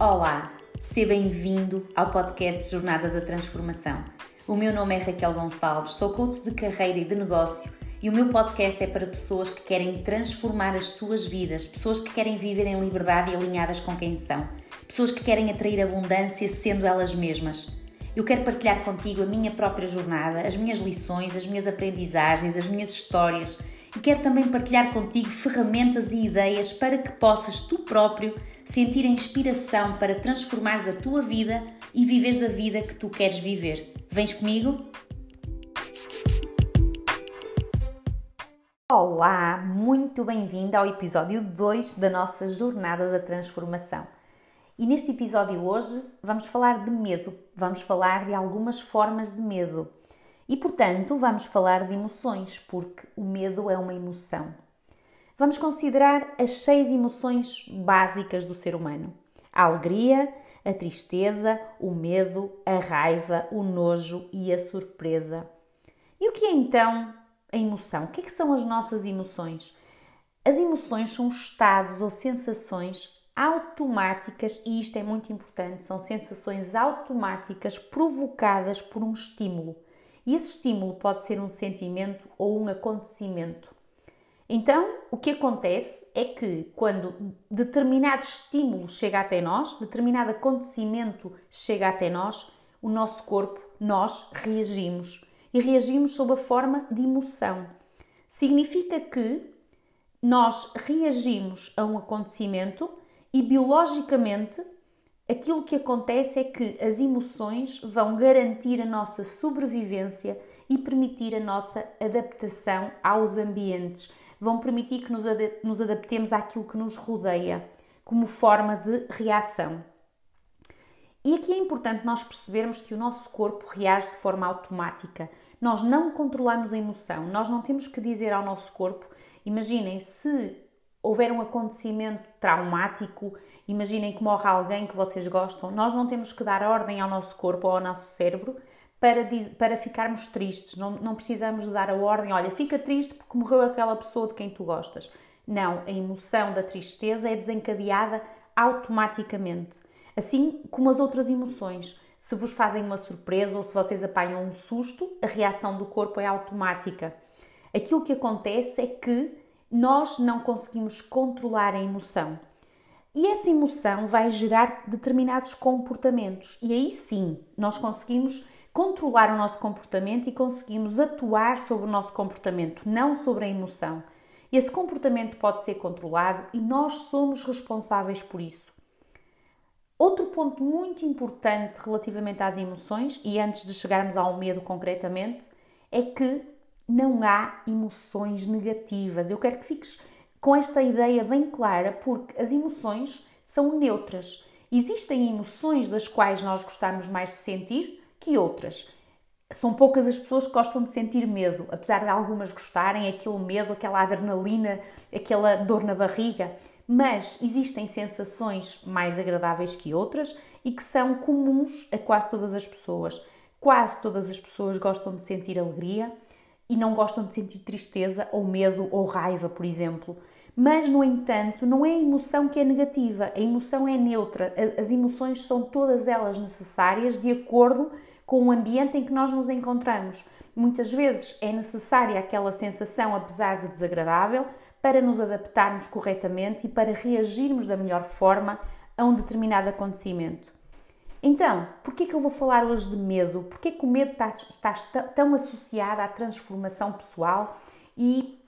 Olá, seja bem-vindo ao podcast Jornada da Transformação. O meu nome é Raquel Gonçalves, sou coach de carreira e de negócio e o meu podcast é para pessoas que querem transformar as suas vidas, pessoas que querem viver em liberdade e alinhadas com quem são, pessoas que querem atrair abundância sendo elas mesmas. Eu quero partilhar contigo a minha própria jornada, as minhas lições, as minhas aprendizagens, as minhas histórias e quero também partilhar contigo ferramentas e ideias para que possas tu próprio sentir a inspiração para transformares a tua vida e viveres a vida que tu queres viver. Vens comigo? Olá, muito bem-vinda ao episódio 2 da nossa Jornada da Transformação. E neste episódio hoje vamos falar de medo, vamos falar de algumas formas de medo. E portanto, vamos falar de emoções, porque o medo é uma emoção. Vamos considerar as seis emoções básicas do ser humano: a alegria, a tristeza, o medo, a raiva, o nojo e a surpresa. E o que é então a emoção? O que, é que são as nossas emoções? As emoções são estados ou sensações automáticas, e isto é muito importante, são sensações automáticas provocadas por um estímulo. E esse estímulo pode ser um sentimento ou um acontecimento. Então, o que acontece é que quando determinado estímulo chega até nós, determinado acontecimento chega até nós, o nosso corpo, nós reagimos. E reagimos sob a forma de emoção. Significa que nós reagimos a um acontecimento e biologicamente aquilo que acontece é que as emoções vão garantir a nossa sobrevivência e permitir a nossa adaptação aos ambientes, vão permitir que nos adaptemos àquilo que nos rodeia, como forma de reação. E aqui é importante nós percebermos que o nosso corpo reage de forma automática. Nós não controlamos a emoção, nós não temos que dizer ao nosso corpo, imaginem, se houver um acontecimento traumático, imaginem que morre alguém que vocês gostam, nós não temos que dar ordem ao nosso corpo ou ao nosso cérebro para, para ficarmos tristes. Não, não precisamos de dar a ordem, olha, fica triste porque morreu aquela pessoa de quem tu gostas. Não, a emoção da tristeza é desencadeada automaticamente. Assim como as outras emoções. Se vos fazem uma surpresa ou se vocês apanham um susto, a reação do corpo é automática. Aquilo que acontece é que nós não conseguimos controlar a emoção. E essa emoção vai gerar determinados comportamentos. E aí sim, nós conseguimos controlar o nosso comportamento e conseguimos atuar sobre o nosso comportamento, não sobre a emoção. Esse comportamento pode ser controlado e nós somos responsáveis por isso. Outro ponto muito importante relativamente às emoções, e antes de chegarmos ao medo concretamente, é que não há emoções negativas. Eu quero que fiques com esta ideia bem clara, porque as emoções são neutras. Existem emoções das quais nós gostamos mais de sentir que outras. São poucas as pessoas que gostam de sentir medo, apesar de algumas gostarem, aquele medo, aquela adrenalina, aquela dor na barriga. Mas existem sensações mais agradáveis que outras e que são comuns a quase todas as pessoas. Quase todas as pessoas gostam de sentir alegria, e não gostam de sentir tristeza ou medo ou raiva, por exemplo. Mas, no entanto, não é a emoção que é negativa, a emoção é neutra. As emoções são todas elas necessárias de acordo com o ambiente em que nós nos encontramos. Muitas vezes é necessária aquela sensação, apesar de desagradável, para nos adaptarmos corretamente e para reagirmos da melhor forma a um determinado acontecimento. Então, por que eu vou falar hoje de medo? Por que o medo está, está tão associado à transformação pessoal e,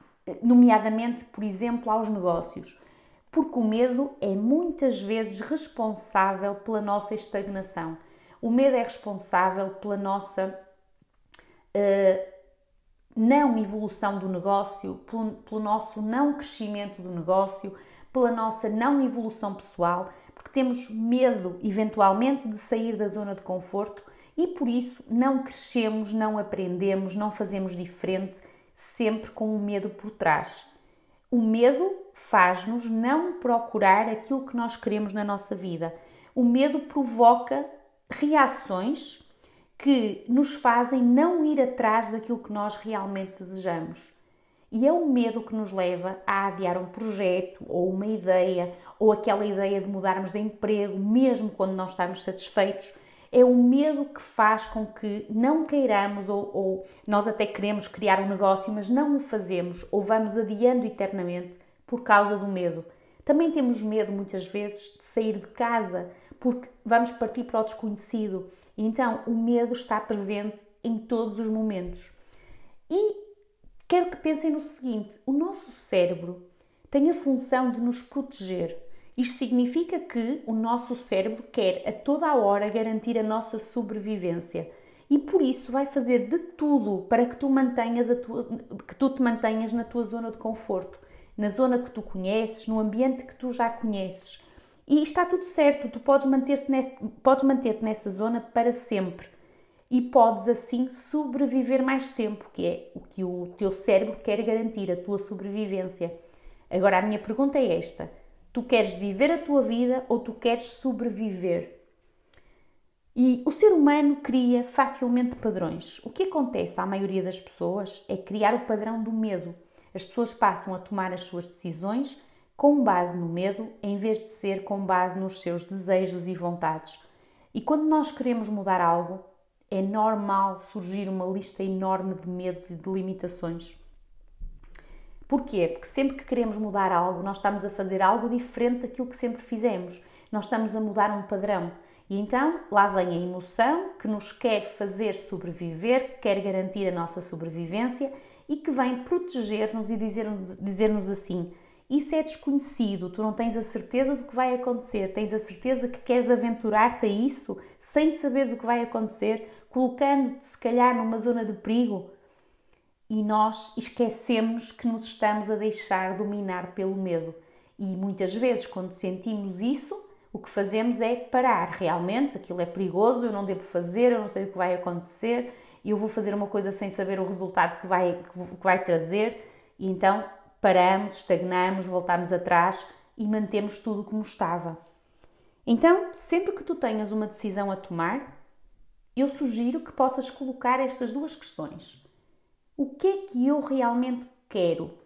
nomeadamente, por exemplo, aos negócios? Porque o medo é muitas vezes responsável pela nossa estagnação. O medo é responsável pela nossa uh, não evolução do negócio, pelo, pelo nosso não crescimento do negócio, pela nossa não evolução pessoal porque temos medo, eventualmente, de sair da zona de conforto e por isso não crescemos, não aprendemos, não fazemos diferente, sempre com o medo por trás. O medo faz-nos não procurar aquilo que nós queremos na nossa vida. O medo provoca reações que nos fazem não ir atrás daquilo que nós realmente desejamos. E é o medo que nos leva a adiar um projeto ou uma ideia, ou aquela ideia de mudarmos de emprego, mesmo quando não estamos satisfeitos. É o medo que faz com que não queiramos ou, ou nós até queremos criar um negócio, mas não o fazemos ou vamos adiando eternamente por causa do medo. Também temos medo muitas vezes de sair de casa porque vamos partir para o desconhecido. Então o medo está presente em todos os momentos. E quero que pensem no seguinte: o nosso cérebro tem a função de nos proteger. Isto significa que o nosso cérebro quer a toda a hora garantir a nossa sobrevivência e por isso vai fazer de tudo para que tu mantenhas tua, que tu te mantenhas na tua zona de conforto, na zona que tu conheces, no ambiente que tu já conheces. E está tudo certo, tu podes manter-te nessa, manter nessa zona para sempre e podes assim sobreviver mais tempo, que é o que o teu cérebro quer garantir, a tua sobrevivência. Agora a minha pergunta é esta: tu queres viver a tua vida ou tu queres sobreviver? E o ser humano cria facilmente padrões. O que acontece à maioria das pessoas é criar o padrão do medo. As pessoas passam a tomar as suas decisões com base no medo, em vez de ser com base nos seus desejos e vontades. E quando nós queremos mudar algo, é normal surgir uma lista enorme de medos e de limitações. Porquê? Porque sempre que queremos mudar algo, nós estamos a fazer algo diferente daquilo que sempre fizemos. Nós estamos a mudar um padrão. E então lá vem a emoção que nos quer fazer sobreviver, que quer garantir a nossa sobrevivência e que vem proteger-nos e dizer-nos dizer assim: Isso é desconhecido, tu não tens a certeza do que vai acontecer, tens a certeza que queres aventurar-te a isso sem saberes o que vai acontecer, colocando-te se calhar numa zona de perigo. E nós esquecemos que nos estamos a deixar dominar pelo medo. E muitas vezes, quando sentimos isso, o que fazemos é parar. Realmente, aquilo é perigoso, eu não devo fazer, eu não sei o que vai acontecer, eu vou fazer uma coisa sem saber o resultado que vai, que vai trazer, e então paramos, estagnamos, voltamos atrás e mantemos tudo como estava. Então, sempre que tu tenhas uma decisão a tomar, eu sugiro que possas colocar estas duas questões. O que é que eu realmente quero?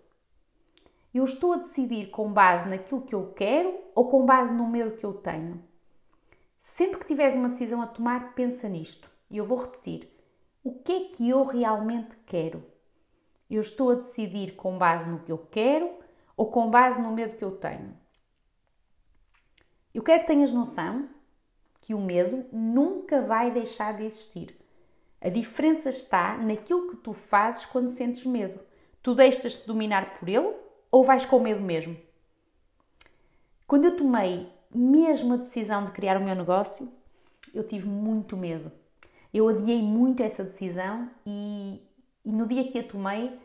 Eu estou a decidir com base naquilo que eu quero ou com base no medo que eu tenho? Sempre que tiveres uma decisão a tomar, pensa nisto. E eu vou repetir. O que é que eu realmente quero? Eu estou a decidir com base no que eu quero ou com base no medo que eu tenho? Eu quero que tenhas noção que o medo nunca vai deixar de existir. A diferença está naquilo que tu fazes quando sentes medo. Tu deixas-te dominar por ele ou vais com medo mesmo? Quando eu tomei mesmo a decisão de criar o meu negócio, eu tive muito medo. Eu adiei muito essa decisão e, e no dia que a tomei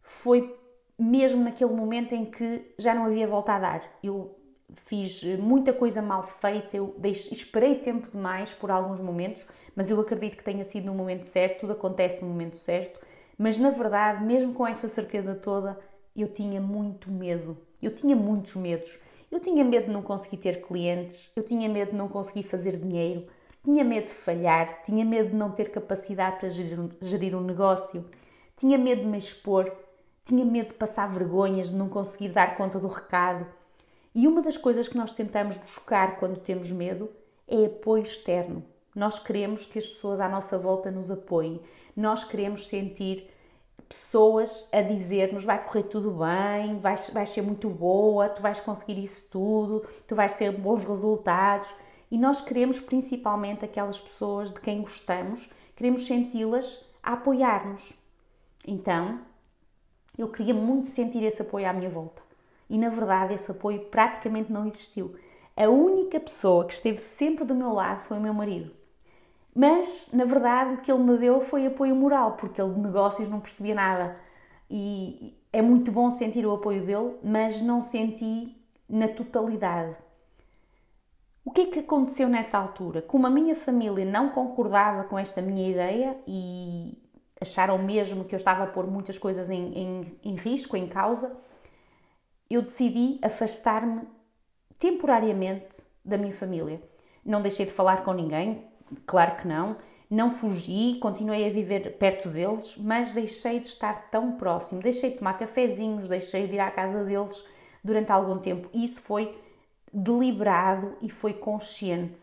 foi mesmo naquele momento em que já não havia volta a dar. Eu fiz muita coisa mal feita, eu esperei tempo demais por alguns momentos, mas eu acredito que tenha sido no momento certo, tudo acontece no momento certo. Mas na verdade, mesmo com essa certeza toda, eu tinha muito medo. Eu tinha muitos medos. Eu tinha medo de não conseguir ter clientes, eu tinha medo de não conseguir fazer dinheiro, tinha medo de falhar, tinha medo de não ter capacidade para gerir gerir um negócio, tinha medo de me expor, tinha medo de passar vergonhas, de não conseguir dar conta do recado e uma das coisas que nós tentamos buscar quando temos medo é apoio externo. Nós queremos que as pessoas à nossa volta nos apoiem. Nós queremos sentir pessoas a dizer-nos vai correr tudo bem, vais, vais ser muito boa, tu vais conseguir isso tudo, tu vais ter bons resultados. E nós queremos principalmente aquelas pessoas de quem gostamos, queremos senti-las a apoiar-nos. Então, eu queria muito sentir esse apoio à minha volta e na verdade esse apoio praticamente não existiu. A única pessoa que esteve sempre do meu lado foi o meu marido. Mas, na verdade, o que ele me deu foi apoio moral, porque ele de negócios não percebia nada. E é muito bom sentir o apoio dele, mas não senti na totalidade. O que é que aconteceu nessa altura? Como a minha família não concordava com esta minha ideia e acharam mesmo que eu estava a pôr muitas coisas em, em, em risco, em causa, eu decidi afastar-me temporariamente da minha família. Não deixei de falar com ninguém, claro que não, Não fugi, continuei a viver perto deles, mas deixei de estar tão próximo. Deixei de tomar cafezinhos, deixei de ir à casa deles durante algum tempo. Isso foi deliberado e foi consciente.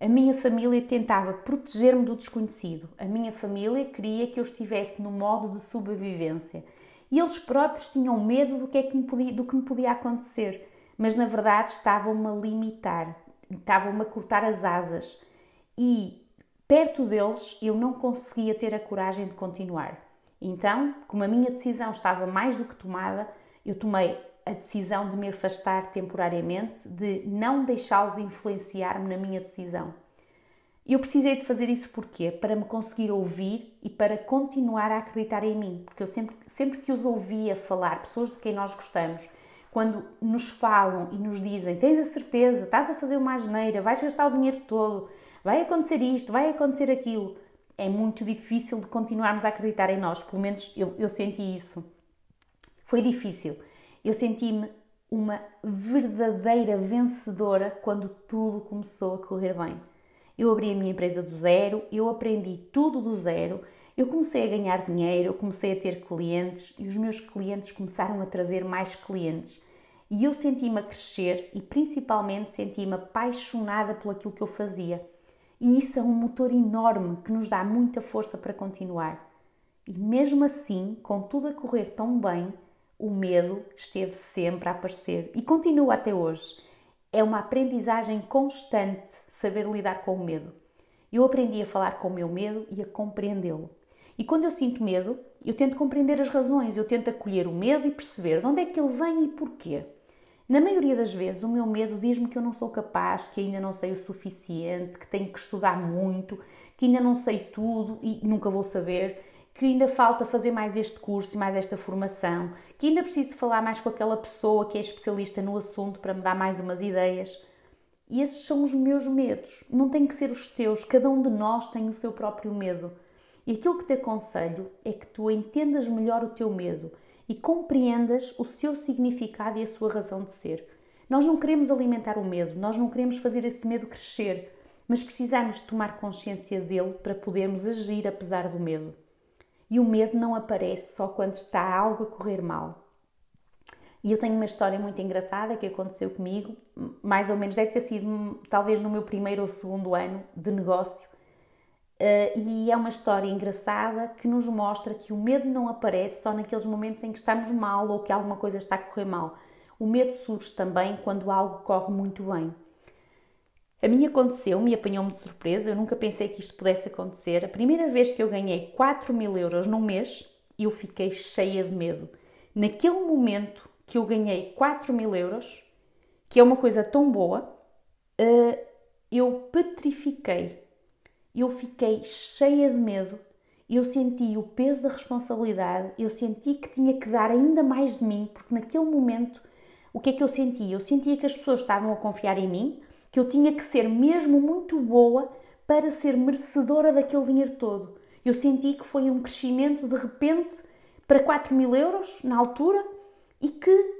A minha família tentava proteger-me do desconhecido. A minha família queria que eu estivesse no modo de sobrevivência. E eles próprios tinham medo do que, é que me podia, do que me podia acontecer. Mas na verdade estavam-me a limitar, estavam-me a cortar as asas. E perto deles eu não conseguia ter a coragem de continuar. Então, como a minha decisão estava mais do que tomada, eu tomei a decisão de me afastar temporariamente, de não deixá-los influenciar-me na minha decisão. Eu precisei de fazer isso porquê? Para me conseguir ouvir e para continuar a acreditar em mim, porque eu sempre, sempre que os ouvia falar, pessoas de quem nós gostamos, quando nos falam e nos dizem: Tens a certeza, estás a fazer uma asneira, vais gastar o dinheiro todo, vai acontecer isto, vai acontecer aquilo, é muito difícil de continuarmos a acreditar em nós. Pelo menos eu, eu senti isso. Foi difícil eu senti-me uma verdadeira vencedora quando tudo começou a correr bem. Eu abri a minha empresa do zero, eu aprendi tudo do zero, eu comecei a ganhar dinheiro, eu comecei a ter clientes e os meus clientes começaram a trazer mais clientes. E eu senti-me a crescer e principalmente senti-me apaixonada por aquilo que eu fazia. E isso é um motor enorme que nos dá muita força para continuar. E mesmo assim, com tudo a correr tão bem, o medo esteve sempre a aparecer e continua até hoje. É uma aprendizagem constante saber lidar com o medo. Eu aprendi a falar com o meu medo e a compreendê-lo. E quando eu sinto medo, eu tento compreender as razões, eu tento acolher o medo e perceber de onde é que ele vem e porquê. Na maioria das vezes, o meu medo diz-me que eu não sou capaz, que ainda não sei o suficiente, que tenho que estudar muito, que ainda não sei tudo e nunca vou saber que ainda falta fazer mais este curso e mais esta formação, que ainda preciso falar mais com aquela pessoa que é especialista no assunto para me dar mais umas ideias. E esses são os meus medos. Não têm que ser os teus, cada um de nós tem o seu próprio medo. E aquilo que te aconselho é que tu entendas melhor o teu medo e compreendas o seu significado e a sua razão de ser. Nós não queremos alimentar o medo, nós não queremos fazer esse medo crescer, mas precisamos tomar consciência dele para podermos agir apesar do medo. E o medo não aparece só quando está algo a correr mal. E eu tenho uma história muito engraçada que aconteceu comigo, mais ou menos, deve ter sido talvez no meu primeiro ou segundo ano de negócio. Uh, e é uma história engraçada que nos mostra que o medo não aparece só naqueles momentos em que estamos mal ou que alguma coisa está a correr mal. O medo surge também quando algo corre muito bem. A mim aconteceu, me apanhou-me de surpresa, eu nunca pensei que isto pudesse acontecer. A primeira vez que eu ganhei 4 mil euros num mês, eu fiquei cheia de medo. Naquele momento que eu ganhei 4 mil euros, que é uma coisa tão boa, eh, eu petrifiquei. Eu fiquei cheia de medo, eu senti o peso da responsabilidade, eu senti que tinha que dar ainda mais de mim, porque naquele momento, o que é que eu sentia? Eu sentia que as pessoas estavam a confiar em mim, que eu tinha que ser mesmo muito boa para ser merecedora daquele dinheiro todo. Eu senti que foi um crescimento de repente para 4 mil euros na altura e que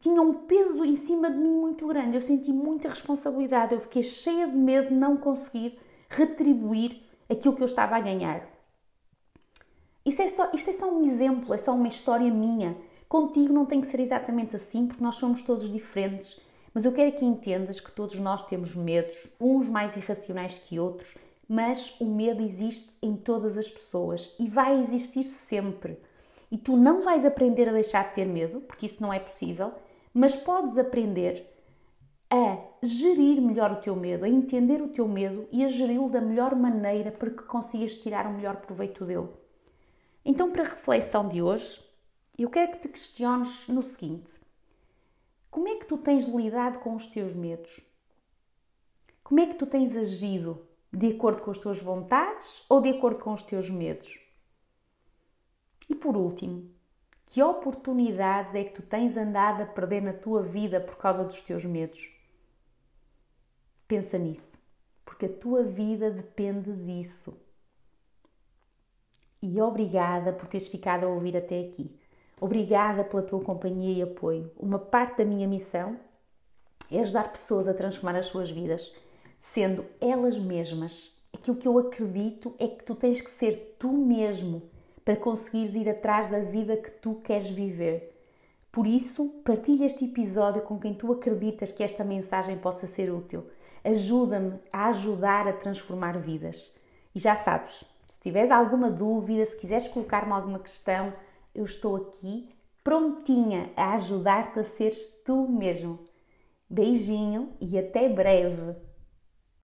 tinha um peso em cima de mim muito grande. Eu senti muita responsabilidade, eu fiquei cheia de medo de não conseguir retribuir aquilo que eu estava a ganhar. Isso é só, isto é só um exemplo, é só uma história minha. Contigo não tem que ser exatamente assim, porque nós somos todos diferentes mas eu quero que entendas que todos nós temos medos, uns mais irracionais que outros, mas o medo existe em todas as pessoas e vai existir sempre. E tu não vais aprender a deixar de ter medo, porque isso não é possível, mas podes aprender a gerir melhor o teu medo, a entender o teu medo e a geri-lo da melhor maneira para que consigas tirar o melhor proveito dele. Então, para a reflexão de hoje, eu quero que te questiones no seguinte: como é que tu tens lidado com os teus medos? Como é que tu tens agido? De acordo com as tuas vontades ou de acordo com os teus medos? E por último, que oportunidades é que tu tens andado a perder na tua vida por causa dos teus medos? Pensa nisso, porque a tua vida depende disso. E obrigada por teres ficado a ouvir até aqui. Obrigada pela tua companhia e apoio. Uma parte da minha missão é ajudar pessoas a transformar as suas vidas, sendo elas mesmas aquilo que eu acredito é que tu tens que ser tu mesmo para conseguires ir atrás da vida que tu queres viver. Por isso, partilha este episódio com quem tu acreditas que esta mensagem possa ser útil. Ajuda-me a ajudar a transformar vidas. E já sabes, se tiveres alguma dúvida, se quiseres colocar-me alguma questão, eu estou aqui prontinha a ajudar-te a seres tu mesmo. Beijinho e até breve!